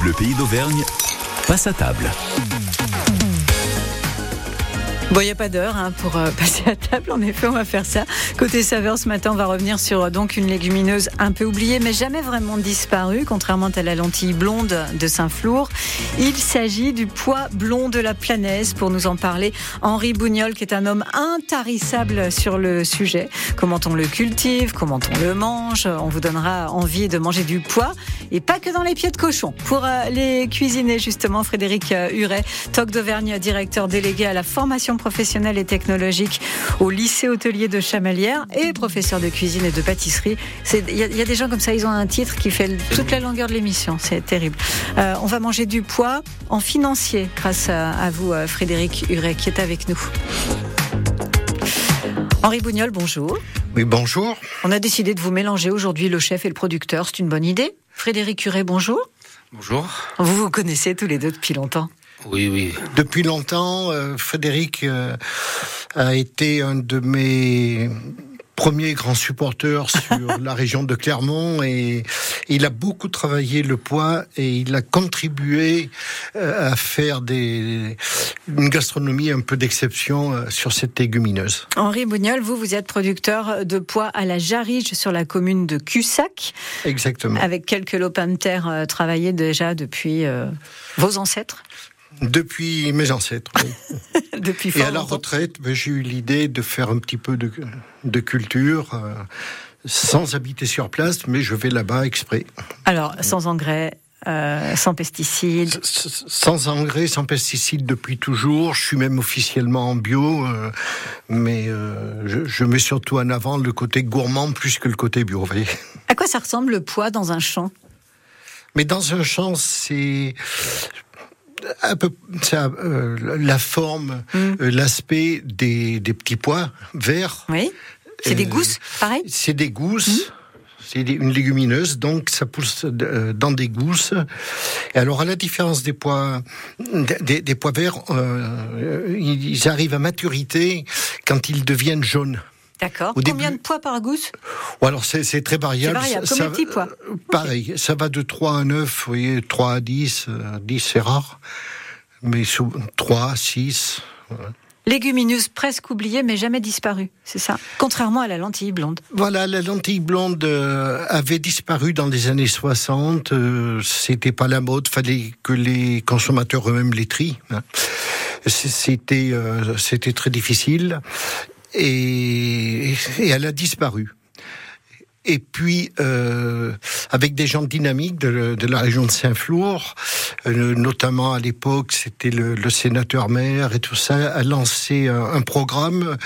Bleu Pays d'Auvergne passe à table. Bon, il n'y a pas d'heure hein, pour euh, passer à table. En effet, on va faire ça. Côté saveur, ce matin, on va revenir sur euh, donc une légumineuse un peu oubliée, mais jamais vraiment disparue, contrairement à la lentille blonde de Saint-Flour. Il s'agit du pois blond de la Planaise. Pour nous en parler, Henri Bougnol, qui est un homme intarissable sur le sujet. Comment on le cultive, comment on le mange. On vous donnera envie de manger du pois, et pas que dans les pieds de cochon. Pour euh, les cuisiner, justement, Frédéric Huret, Toc d'Auvergne, directeur délégué à la formation professionnel et technologique au lycée hôtelier de Chamalières et professeur de cuisine et de pâtisserie. Il y, a des gens comme ça, ils ont un titre qui fait toute la longueur de l'émission. C'est terrible. Euh, on va manger du poids en financier grâce à, vous, euh, Frédéric Huret, qui est avec nous. Henri Bougnol, bonjour. Oui, bonjour. On a décidé de vous mélanger aujourd'hui le chef et le producteur. C'est une bonne idée. Frédéric Huret, bonjour. Bonjour. Vous vous connaissez tous les deux depuis longtemps. Oui, oui. Depuis longtemps, euh, Frédéric euh, a été un de mes premiers grands supporters sur la région de Clermont et il a beaucoup travaillé le poids et il a contribué euh, à faire des, une gastronomie un peu d'exception sur cette légumineuse. Henri Bougnol, vous, vous êtes producteur de pois à la Jarige sur la commune de Cussac. Exactement. Avec quelques lopins de terre travaillés déjà depuis vos ancêtres depuis mes ancêtres. Depuis Et à la retraite, ben, j'ai eu l'idée de faire un petit peu de, de culture, euh, sans habiter sur place, mais je vais là-bas exprès. Alors, sans engrais euh, sans pesticides Sans engrais, sans pesticides depuis toujours. Je suis même officiellement en bio, euh, mais je, je, mets surtout en avant le côté gourmand plus que le côté bio. Voyez. À quoi ça ressemble le poids dans un champ? Mais dans un champ, c'est un peu ça, euh, la forme, mm. euh, l'aspect des, des, petits pois verts. Oui. C'est des euh, gousses, pareil. C'est des gousses. Mm. C'est une légumineuse, donc ça pousse dans des gousses. Et alors, à la différence des pois, des, des pois verts, ils arrivent à maturité quand ils deviennent jaunes. D'accord. Combien de pois par gousse? Alors c'est très variable. variable. Combien de petits pois Pareil, ça va de 3 à 9, vous voyez, 3 à 10, 10 euh, c'est rare, mais 3, 6. Légumineuse presque oubliée mais jamais disparue, c'est ça? Contrairement à la lentille blonde. Voilà, la lentille blonde euh, avait disparu dans les années 60. Euh, C'était pas la mode, fallait que les consommateurs eux-mêmes les trient. Hein. C'était c'était très difficile et, elle a disparu. Et puis, euh, avec des gens dynamiques de, de la région de Saint-Flour, euh, notamment à l'époque, c'était le, le, sénateur maire et tout ça, a lancé un, un programme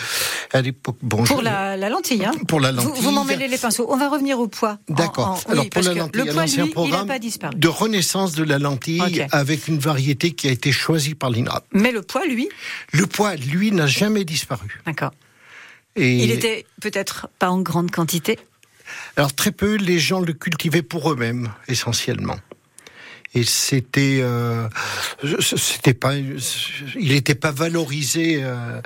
à l'époque. Bon, pour la, la, lentille, hein Pour la lentille. Vous, m'en mêlez les pinceaux. On va revenir au poids. D'accord. Alors pour la lentille, le poids, lui, un programme pas disparu. de renaissance de la lentille avec une variété qui a été choisie par l'INRA. Mais le poids, lui Le poids, lui, n'a jamais disparu. D'accord. Il était peut-être pas en grande quantité Alors très peu, les gens le cultivaient pour eux-mêmes, essentiellement. Et c'était, euh, c'était pas, il n'était pas valorisé euh,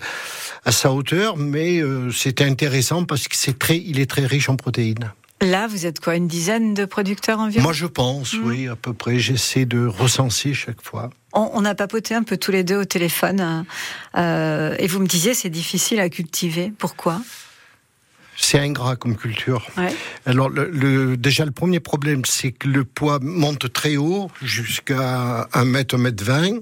à sa hauteur, mais euh, c'était intéressant parce que c'est très, il est très riche en protéines. Là, vous êtes quoi, une dizaine de producteurs environ? Moi, je pense, hmm. oui, à peu près. J'essaie de recenser chaque fois. On, a papoté un peu tous les deux au téléphone, euh, et vous me disiez c'est difficile à cultiver. Pourquoi? C'est ingrat comme culture. Alors, le, déjà, le premier problème, c'est que le poids monte très haut, jusqu'à 1 mètre, 1 mètre 20,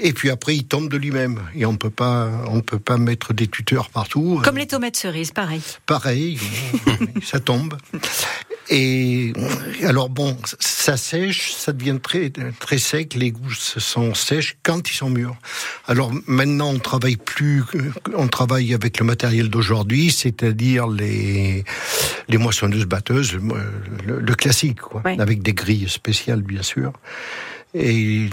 et puis après, il tombe de lui-même. Et on peut pas, on peut pas mettre des tuteurs partout. Comme les tomates cerises, pareil. Pareil, ça tombe. Et alors bon, ça sèche, ça devient très très sec. Les gousses sont sèches quand ils sont mûrs. Alors maintenant, on travaille plus, on travaille avec le matériel d'aujourd'hui, c'est-à-dire les les moissonneuses batteuses, le, classique, quoi, avec des grilles spéciales bien sûr. Et,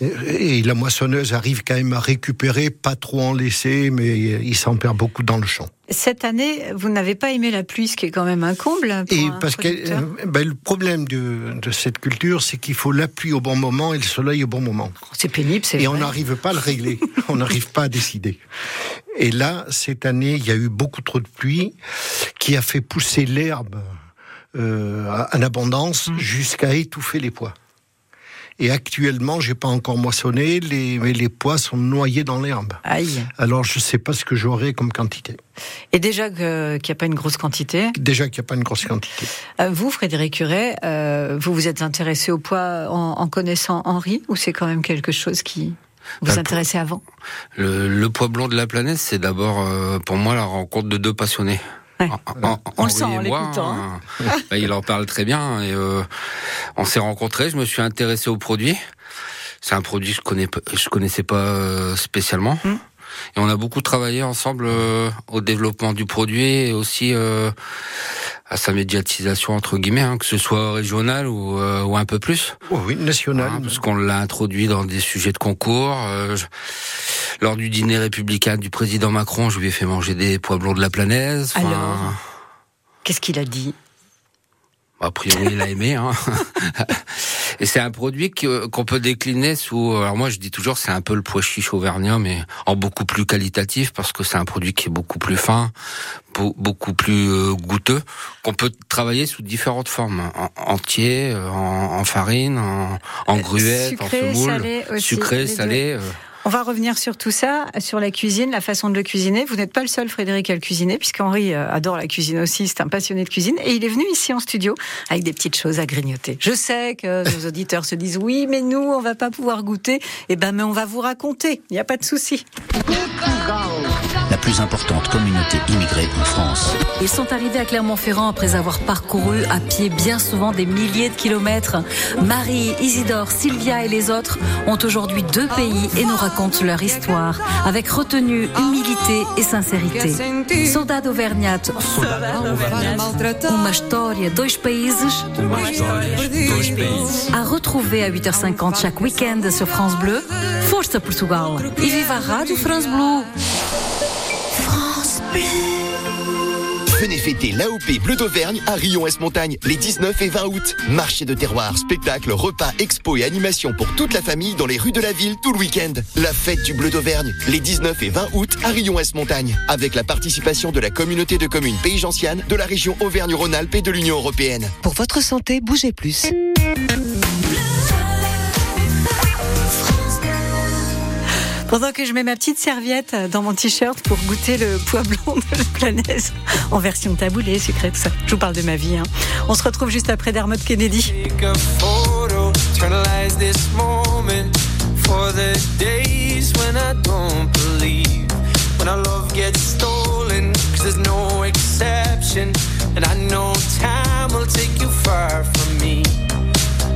et, la moissonneuse arrive quand même à récupérer, pas trop en laisser, mais il s'en perd beaucoup dans le champ. Cette année, vous n'avez pas aimé la pluie, ce qui est quand même un comble. Pour et parce que ben, le problème de, de cette culture, c'est qu'il faut la pluie au bon moment et le soleil au bon moment. C'est pénible, c'est Et on n'arrive pas à le régler, on n'arrive pas à décider. Et là, cette année, il y a eu beaucoup trop de pluie qui a fait pousser l'herbe euh, en abondance mmh. jusqu'à étouffer les pois. Et actuellement, j'ai pas encore moissonné, les, mais les pois sont noyés dans l'herbe. Aïe. Alors, je sais pas ce que j'aurai comme quantité. Et déjà qu'il n'y a pas une grosse quantité. Déjà qu'il n'y a pas une grosse quantité. Euh, Vous, Frédéric Curet, euh, vous vous êtes intéressé au poids en, en connaissant Henri ou c'est quand même quelque chose qui vous le intéressait avant? Le, le poids blanc de la planète, c'est d'abord euh, pour moi la rencontre de deux passionnés. Ouais. En- en- On le Henri sent en l'écoutant, euh, bah, il en parle très bien et euh, on s'est rencontrés. Je me suis intéressé au produit. C'est un produit que je connais, je connaissais pas euh, spécialement. Mm. Et on a beaucoup travaillé ensemble euh, au développement du produit et aussi euh, à sa médiatisation entre guillemets, hein, que ce soit régional ou, euh, ou un peu plus. Oh oui, national. Hein, parce qu'on l'a introduit dans des sujets de concours. euh, je- lors du dîner républicain du président Macron, je lui ai fait manger des pois blancs de la. Enfin, Alors Qu'est-ce qu'il a dit? A priori, il a aimé. Hein. Et c'est un produit qu'on peut décliner sous. Alors moi, je dis toujours, c'est un peu le pois chiche auvergnat, mais en beaucoup plus qualitatif parce que c'est un produit qui est beaucoup plus fin, beau- beaucoup plus euh, goûteux, qu'on peut travailler sous différentes formes, en, entier, euh, en, en farine, en, en gruette, en semoule, salé aussi, sucré, salé. euh. On va revenir sur tout ça, sur la cuisine, la façon de le cuisiner. Vous n'êtes pas le seul, Frédéric, à le cuisiner, puisqu'Henri euh, adore la cuisine aussi, c'est un passionné de cuisine, et il est venu ici en studio avec des petites choses à grignoter. Je sais que nos auditeurs se disent oui, mais nous, on va pas pouvoir goûter. Eh ben, mais on va vous raconter. Il n'y a pas de souci. La plus importante communauté immigrée en France. Ils sont arrivés à Clermont-Ferrand après avoir parcouru à pied bien souvent des milliers de kilomètres. Marie, Isidore, Sylvia et les autres ont aujourd'hui deux pays et nous racontent leur histoire avec retenue, humilité et sincérité. Saudade Auvergnat. Uma história, dois países. À retrouver à 8h50 chaque week-end sur France Bleu. Força Portugal. E viva a Rádio France Bleu. Venez fêter l'AOP Bleu d'Auvergne à Rion-Est-Montagne les 19 et 20 août. Marché de terroir, spectacle, repas, expo et animation pour toute la famille dans les rues de la ville tout le week-end. La fête du Bleu d'Auvergne les 19 et 20 août à Rion-Est-Montagne avec la participation de la communauté de communes Pays Gentiane, de la région Auvergne-Rhône-Alpes et de l'Union Européenne. Pour votre santé, bougez plus. Pendant que je mets ma petite serviette dans mon t-shirt pour goûter le pois blanc de la planaise en version taboulée, sucré, tout ça. Je vous parle de ma vie. hein. On se retrouve juste après Dermot Kennedy. when our love gets stolen, cause there's no exception, and I know time will take you far from me.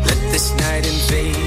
Let this night invade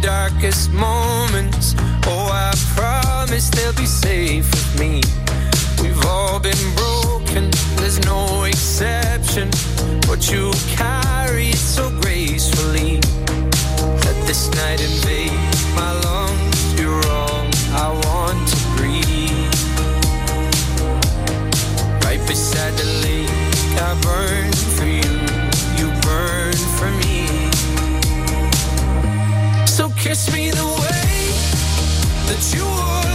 darkest moments. Oh, I promise they'll be safe with me. We've all been broken, there's no exception. But you carry it so gracefully. Let this night invade my lungs. You're all I want to breathe. Right beside the lake, I burn kiss me the way that you would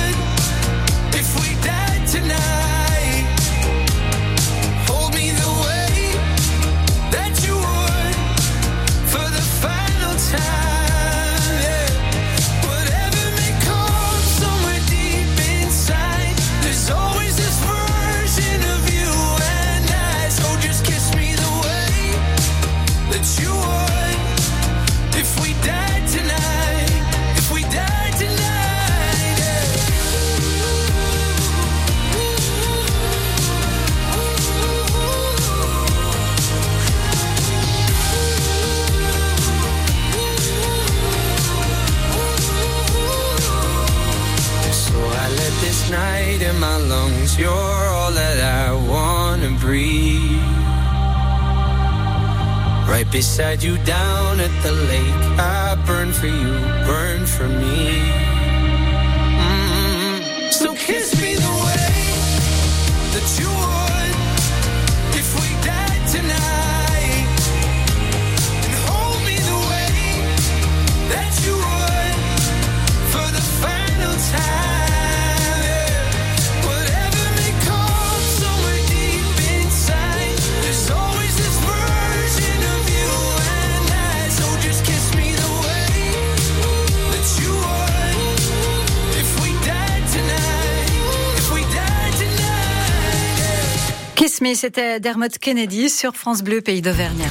c'était Dermot Kennedy sur France Bleu, pays d'Auvergne.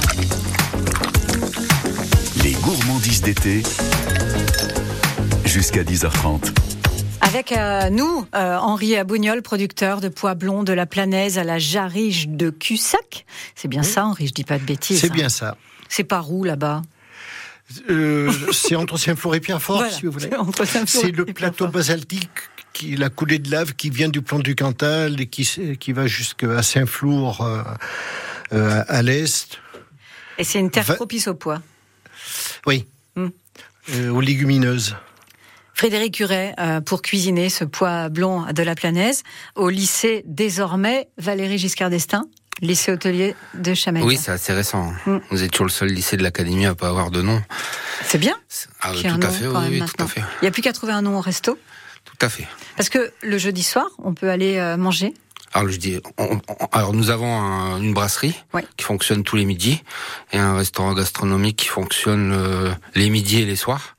Les gourmandises d'été. Jusqu'à 10h30. Avec euh, nous, euh, Henri Abougnol, producteur de pois blonds de la Planaise à la Jarige de Cussac. C'est bien ça, Henri, je dis pas de bêtises. C'est hein. bien ça. C'est par où là-bas Euh, c'est entre Saint-Flour et Pierrefort, Voilà, si vous voulez. c'est le plateau basaltique, qui, la coulée de lave qui vient du plan du Cantal et qui, qui va jusqu'à Saint-Flour euh, euh, à l'est. Et c'est une terre Va- propice au pois. Oui. Hmm. Euh, aux légumineuses. Frédéric Curet, euh, pour cuisiner ce pois blond de la Planaise, au lycée désormais Valérie Giscard d'Estaing, lycée hôtelier de Chamaillé. Oui, c'est assez récent. Mm. Vous êtes toujours le seul lycée de l'académie à pas avoir de nom. C'est bien. Ah, tout à fait, oui, tout à fait. Il n'y a plus qu'à trouver un nom au resto. Tout à fait. Parce que le jeudi soir, on peut aller euh, manger. Alors je dis, on- on- alors nous avons un- une brasserie Ouais. qui fonctionne tous les midis et un restaurant gastronomique qui fonctionne euh, les midis et les soirs.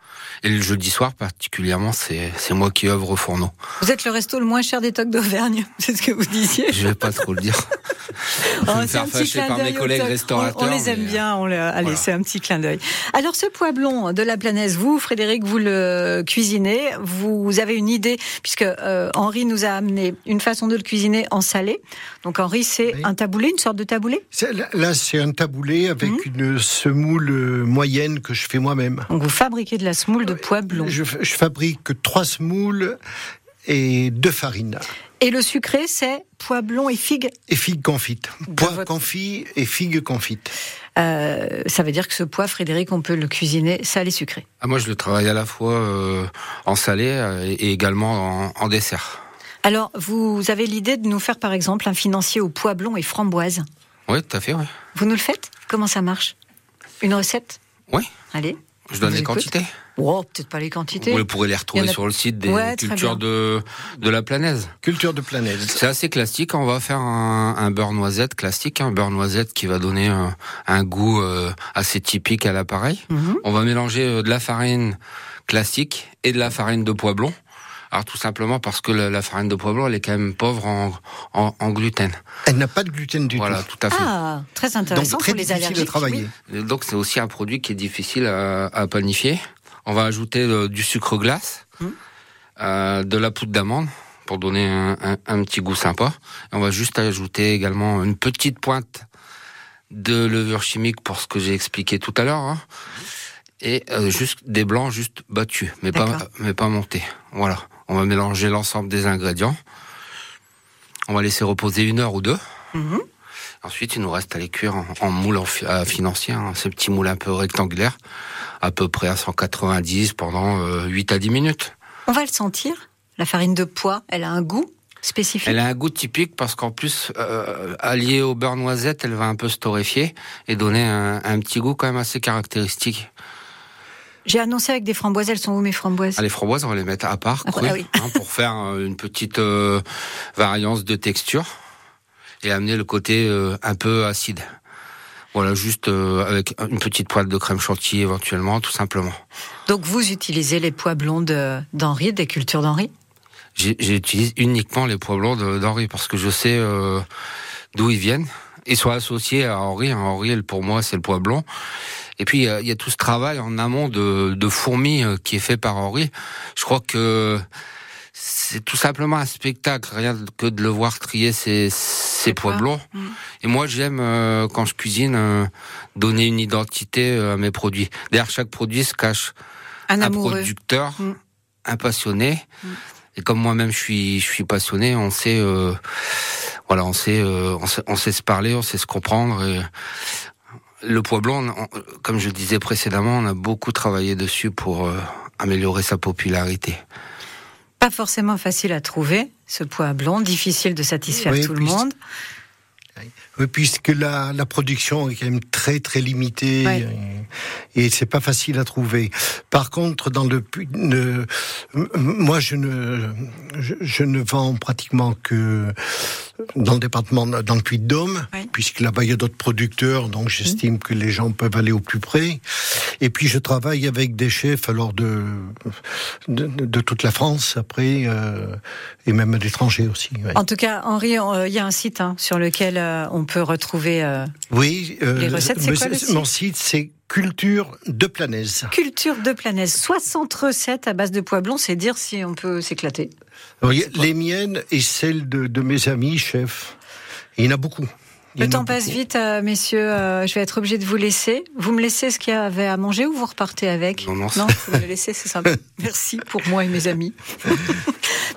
Et le jeudi soir particulièrement, c'est moi qui œuvre au fourneau. Vous êtes le resto le moins cher des tocs d'Auvergne, c'est ce que vous disiez. Je vais pas trop le dire. Je vais Oh, me c'est faire un petit fâcher clin par mes d'œil aux collègues restaurateurs. On, on les aime mais, euh, bien. On le- allez, voilà. c'est un petit clin d'œil. Alors, ce pois blond de la Planaise, vous, Frédéric, vous le cuisinez. Vous avez une idée, puisque euh, Henri nous a amené une façon de le cuisiner en salé. Donc, Henri, c'est Oui. un taboulé, une sorte de taboulé? Là, c'est un taboulé avec Mhm. une semoule euh, moyenne que je fais moi-même. Donc, vous fabriquez de la semoule de pois blond. Je, je fabrique trois semoules et deux farines. Et le sucré, c'est pois blond et figues. Et figues confites. Pois votre- confit et figues confites. Euh, ça veut dire que ce pois, Frédéric, on peut le cuisiner salé sucré. Ah, moi, je le travaille à la fois euh, en salé euh, et également en, en dessert. Alors, vous avez l'idée de nous faire, par exemple, un financier au pois blond et framboise? Oui, tout à fait, oui. Vous nous le faites? Comment ça marche? Une recette? Oui, Allez. Je donne les quantités. Oh, peut-être pas les quantités. Vous pourrez les retrouver a- sur le site des Ouais, cultures de, de la Planaise. Culture de planète. C'est assez classique. On va faire un, un beurre noisette classique, un beurre noisette qui va donner un, un goût euh, assez typique à l'appareil. Mhm. On va mélanger euh, de la farine classique et de la farine de pois blond. Alors tout simplement parce que la, la farine de blond, elle est quand même pauvre en, en, en gluten. Elle n'a pas de gluten du Voilà, tout. tout à fait. Ah, très intéressant Donc très pour les difficile allergiques. à travailler. oui. Donc c'est aussi un produit qui est difficile à, à panifier. On va ajouter euh, du sucre glace, Mhm. euh, de la poudre d'amande pour donner un, un- un petit goût sympa. Et on va juste ajouter également une petite pointe de levure chimique pour ce que j'ai expliqué tout à l'heure. hein. Et euh, juste des blancs juste battus, mais pas mais pas montés. Voilà. On va mélanger l'ensemble des ingrédients. On va laisser reposer une heure ou deux. Mhm. Ensuite, il nous reste à les cuire en, en moule en à financier, hein, ce petit moule un peu rectangulaire, à peu près à 190 pendant euh, 8 à 10 minutes. On va le sentir. La farine de pois, elle a un goût spécifique. Elle a un goût typique parce qu'en plus, euh, alliée au beurre noisette, elle va un peu se torréfier et donner un, un petit goût quand même assez caractéristique. J'ai annoncé avec des framboises. Elles sont où mes framboises Ah, les framboises, on va les mettre à part, Ah, crues, ah oui. hein, pour faire euh, une petite euh, variance de texture et amener le côté euh, un peu acide. Voilà, juste euh, avec une petite poêle de crème chantilly éventuellement, tout simplement. Donc vous utilisez les pois blonds de- d'Henri, des cultures d'Henri? J'utilise uniquement les pois blancs de- d'Henri parce que je sais d'où ils viennent. Ils sont associés à Henri. hein. Henri, pour moi, c'est le pois blanc. Et puis, il y a- il y, a tout ce travail en amont de, de fourmis euh, qui est fait par Henri. Je crois que c'est tout simplement un spectacle, rien que de le voir trier ses, ses pois blancs. Mm. Et moi, j'aime, euh, quand je cuisine, euh, donner une identité euh, à mes produits. Derrière chaque produit se cache Un producteur, Mm. un passionné. Mm. Et comme moi-même je suis, je suis passionné, on sait, euh, voilà, on sait, euh, on sait, on sait se parler, on sait se comprendre. Et le poids blanc, on- comme je disais précédemment, on a beaucoup travaillé dessus pour euh, améliorer sa popularité. Pas forcément facile à trouver, ce poids blond, difficile de satisfaire Oui, tout le monde. Oui, puisque la, la production est quand même très très limitée Ouais. et, c'est pas facile à trouver. Par contre, dans le, le- moi je ne je, je ne vends pratiquement que dans le département dans le Puy-de-Dôme, Ouais. puisque là-bas il y a d'autres producteurs, donc j'estime que les gens peuvent aller au plus près. Et puis je travaille avec des chefs alors de de, de toute la France après euh, et même à l'étranger aussi. ouais. En tout cas, Henri, euh, il y a un site hein, sur lequel euh, on peut retrouver euh, Oui, euh, Les recettes, c'est quoi le Mon site, c'est Culture de Planaise. Culture de Planaise. 60 recettes à base de pois c'est dire si on peut s'éclater. Les miennes et celles de, de mes amis chefs. Il y en a beaucoup. Le temps passe beaucoup. vite, euh, messieurs. euh, je vais être obligée de vous laisser. Vous me laissez ce qu'il y avait à manger ou vous repartez avec Non, non, non vous me le laissez, c'est sympa. Merci pour moi et mes amis.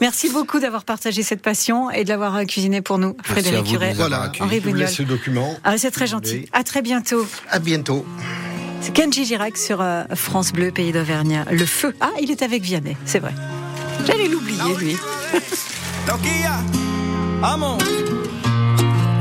Merci beaucoup d'avoir partagé cette passion et de l'avoir euh, cuisiné pour nous, Frédéric Curet. Voilà. Henri je vous Bougnol. ce document. Ah, c'est très gentil. À très bientôt. À bientôt. C'est Kenji Girac sur euh, France Bleu, pays d'Auvergne. Le feu. Ah, il est avec Vianney, c'est vrai. J'allais l'oublier, lui.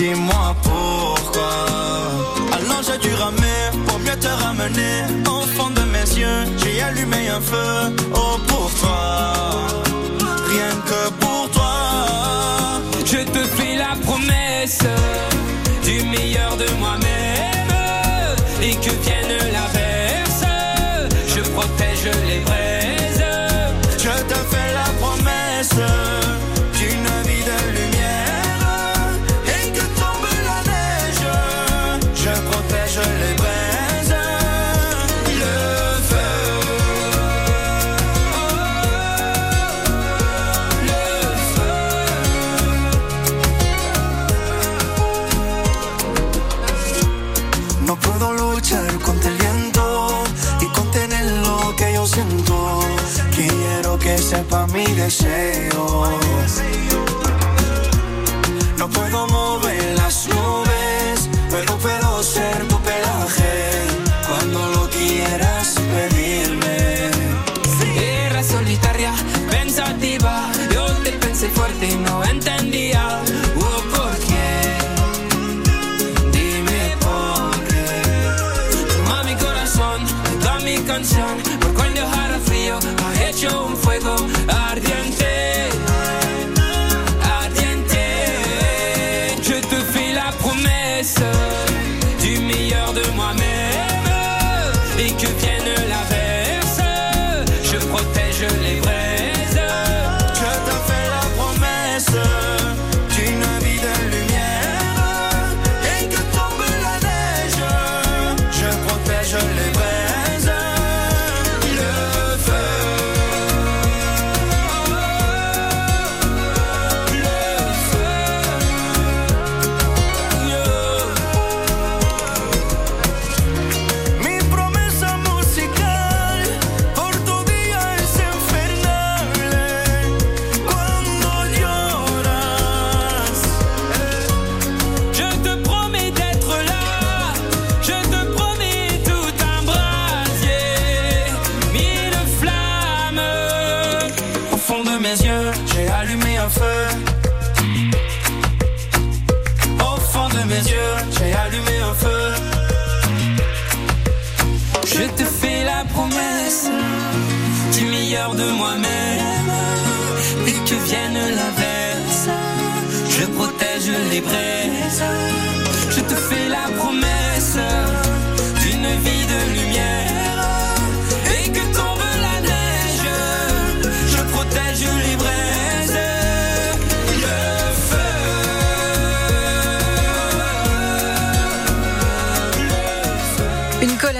Dis-moi pourquoi. Alors j'ai dû ramer pour mieux te ramener. Au fond de mes yeux, j'ai allumé un feu. Oh, pour toi. Rien que pour toi. Je te fais la promesse du meilleur de moi-même et que vienne l'averse, je protège les braises. Je te fais la promesse 给谁哦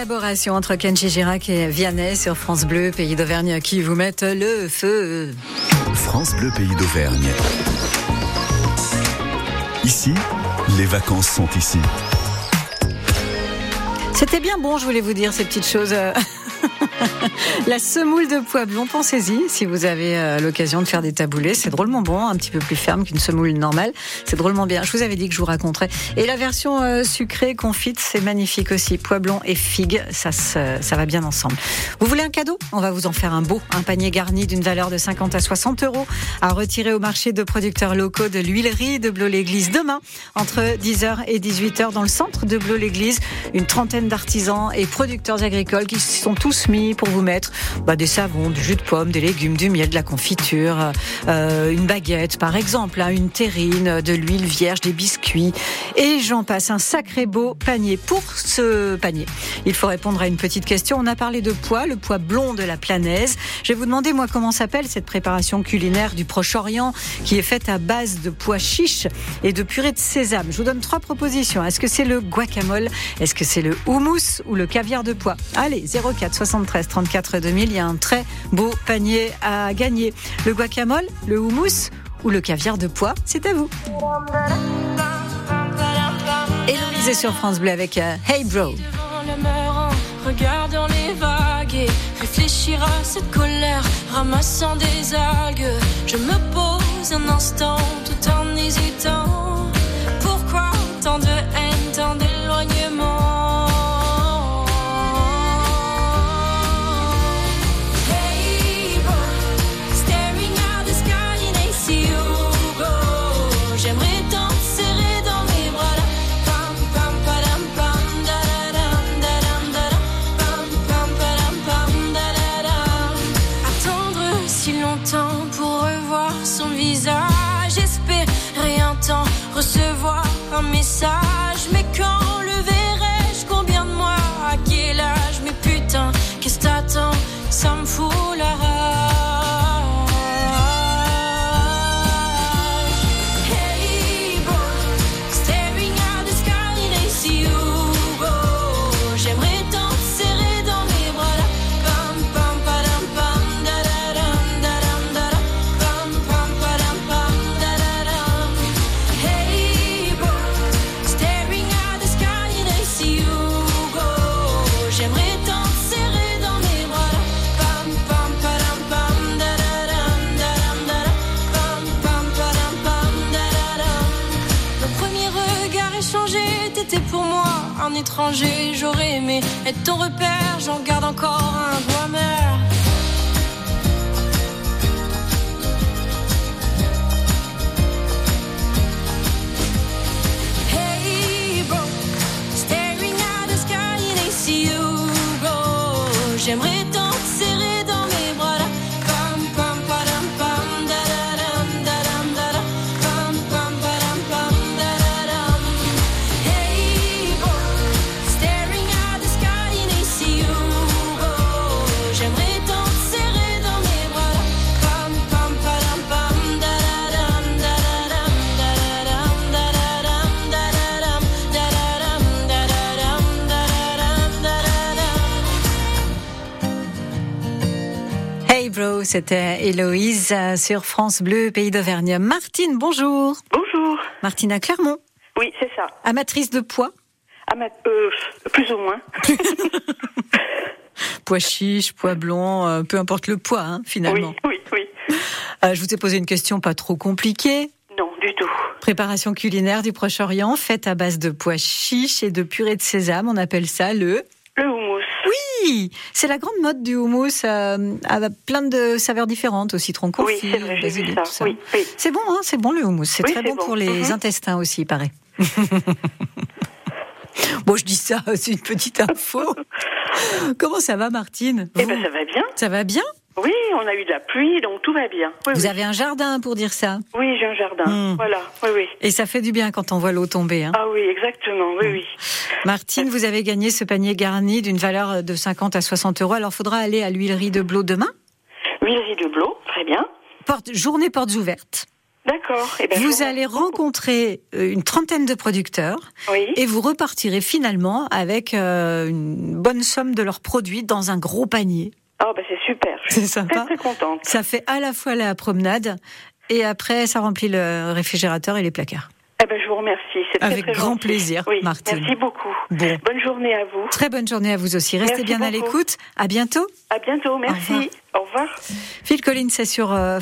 préparation entre Kenji Girac et Vianney sur France Bleu, pays d'Auvergne, qui vous mettent le feu. France Bleu Pays d'Auvergne. Ici, les vacances sont ici. C'était bien bon, je voulais vous dire ces petites choses. La semoule de pois blond, pensez-y si vous avez euh, l'occasion de faire des taboulés. C'est drôlement bon, un petit peu plus ferme qu'une semoule normale. C'est drôlement bien. Je vous avais dit que je vous raconterais. Et la version euh, sucrée, confite, c'est magnifique aussi. Pois blond et figues, ça, ça va bien ensemble. Vous voulez un cadeau? On va vous en faire un beau. Un panier garni d'une valeur de 50 à 60 euros à retirer au marché de producteurs locaux de l'huilerie de Blot-l'Église demain entre 10h et 18h dans le centre de Blot-l'Église. Une trentaine d'artisans et producteurs agricoles qui se sont tous mis pour vous mettre bah, des savons, du jus de pomme, des légumes, du miel, de la confiture, euh, une baguette par exemple, hein, une terrine, de l'huile vierge, des biscuits et j'en passe. Un sacré beau panier. Pour ce panier, il faut répondre à une petite question. On a parlé de pois, le pois blond de la planaise. Je vais vous demander moi comment s'appelle cette préparation culinaire du Proche-Orient qui est faite à base de pois chiches et de purée de sésame. Je vous donne trois propositions. Est-ce que c'est le guacamole? Est-ce que c'est le houmous ou le caviar de pois? Allez, 04 73 34 2000, il y a un très beau panier à gagner. Le guacamole, le houmous ou le caviar de pois C'est à vous. Héloïse sur France Bleu avec euh, Hey Bro. Regardant les vagues et réfléchir à cette colère, ramassant des algues. Je me pose un instant tout en hésitant. Pourquoi tant de haine, on me t'étais pour moi un étranger. J'aurais aimé être ton repère, j'en garde encore un goût amer. Hey bro, staring at the sky and see you go. J'aimerais Bro, c'était Héloïse euh, sur France Bleu, pays d'Auvergne. Martine, bonjour. Bonjour. Martine à Clermont, Oui, c'est ça. amatrice de pois. Ah, ma- euh, plus ou moins. Pois chiche, pois blond, euh, peu importe le pois, hein, finalement. Oui, oui, oui. Euh, je vous ai posé une question pas trop compliquée. Non, du tout. Préparation culinaire du Proche-Orient, faite à base de pois chiches et de purée de sésame. On appelle ça le... Le houmous. Oui, c'est la grande mode du houmous, euh, avec plein de saveurs différentes, au citron Oui, confit, vrai, j'ai basilic, ça. tout ça. Oui, oui. C'est bon, hein, c'est bon le houmous. C'est Oui, très bon, bon. pour les Mhm. intestins aussi, il paraît. bon, je dis ça, c'est une petite info. Comment ça va, Martine? Eh ben, ça va bien. Ça va bien? Oui, on a eu de la pluie, donc tout va bien. Oui, Vous oui. avez un jardin pour dire ça Oui, j'ai un jardin. Hmm. Voilà, oui, oui. Et ça fait du bien quand on voit l'eau tomber. Hein. Ah oui, exactement, oui, oui. Martine, vous avez gagné ce panier garni d'une valeur de 50 à 60 euros. Alors, faudra aller à l'huilerie de Blot demain. Huilerie de Blot, très bien. Porte, journée portes ouvertes. D'accord. Eh ben, Vous allez rencontrer euh, une trentaine de producteurs Oui. et vous repartirez finalement avec euh, une bonne somme de leurs produits dans un gros panier. Oh, bah, c'est super. C'est sympa. très, très contente. Ça fait à la fois la promenade et après ça remplit le réfrigérateur et les placards. Eh ben, je vous remercie. Très, Avec très grand gentil. plaisir, oui. Martine. Merci beaucoup. Bon. Bonne journée à vous. Très bonne journée à vous aussi. Restez Merci bien à l'écoute. À bientôt. À bientôt. Merci. Au revoir. Phil Collins, c'est sur euh,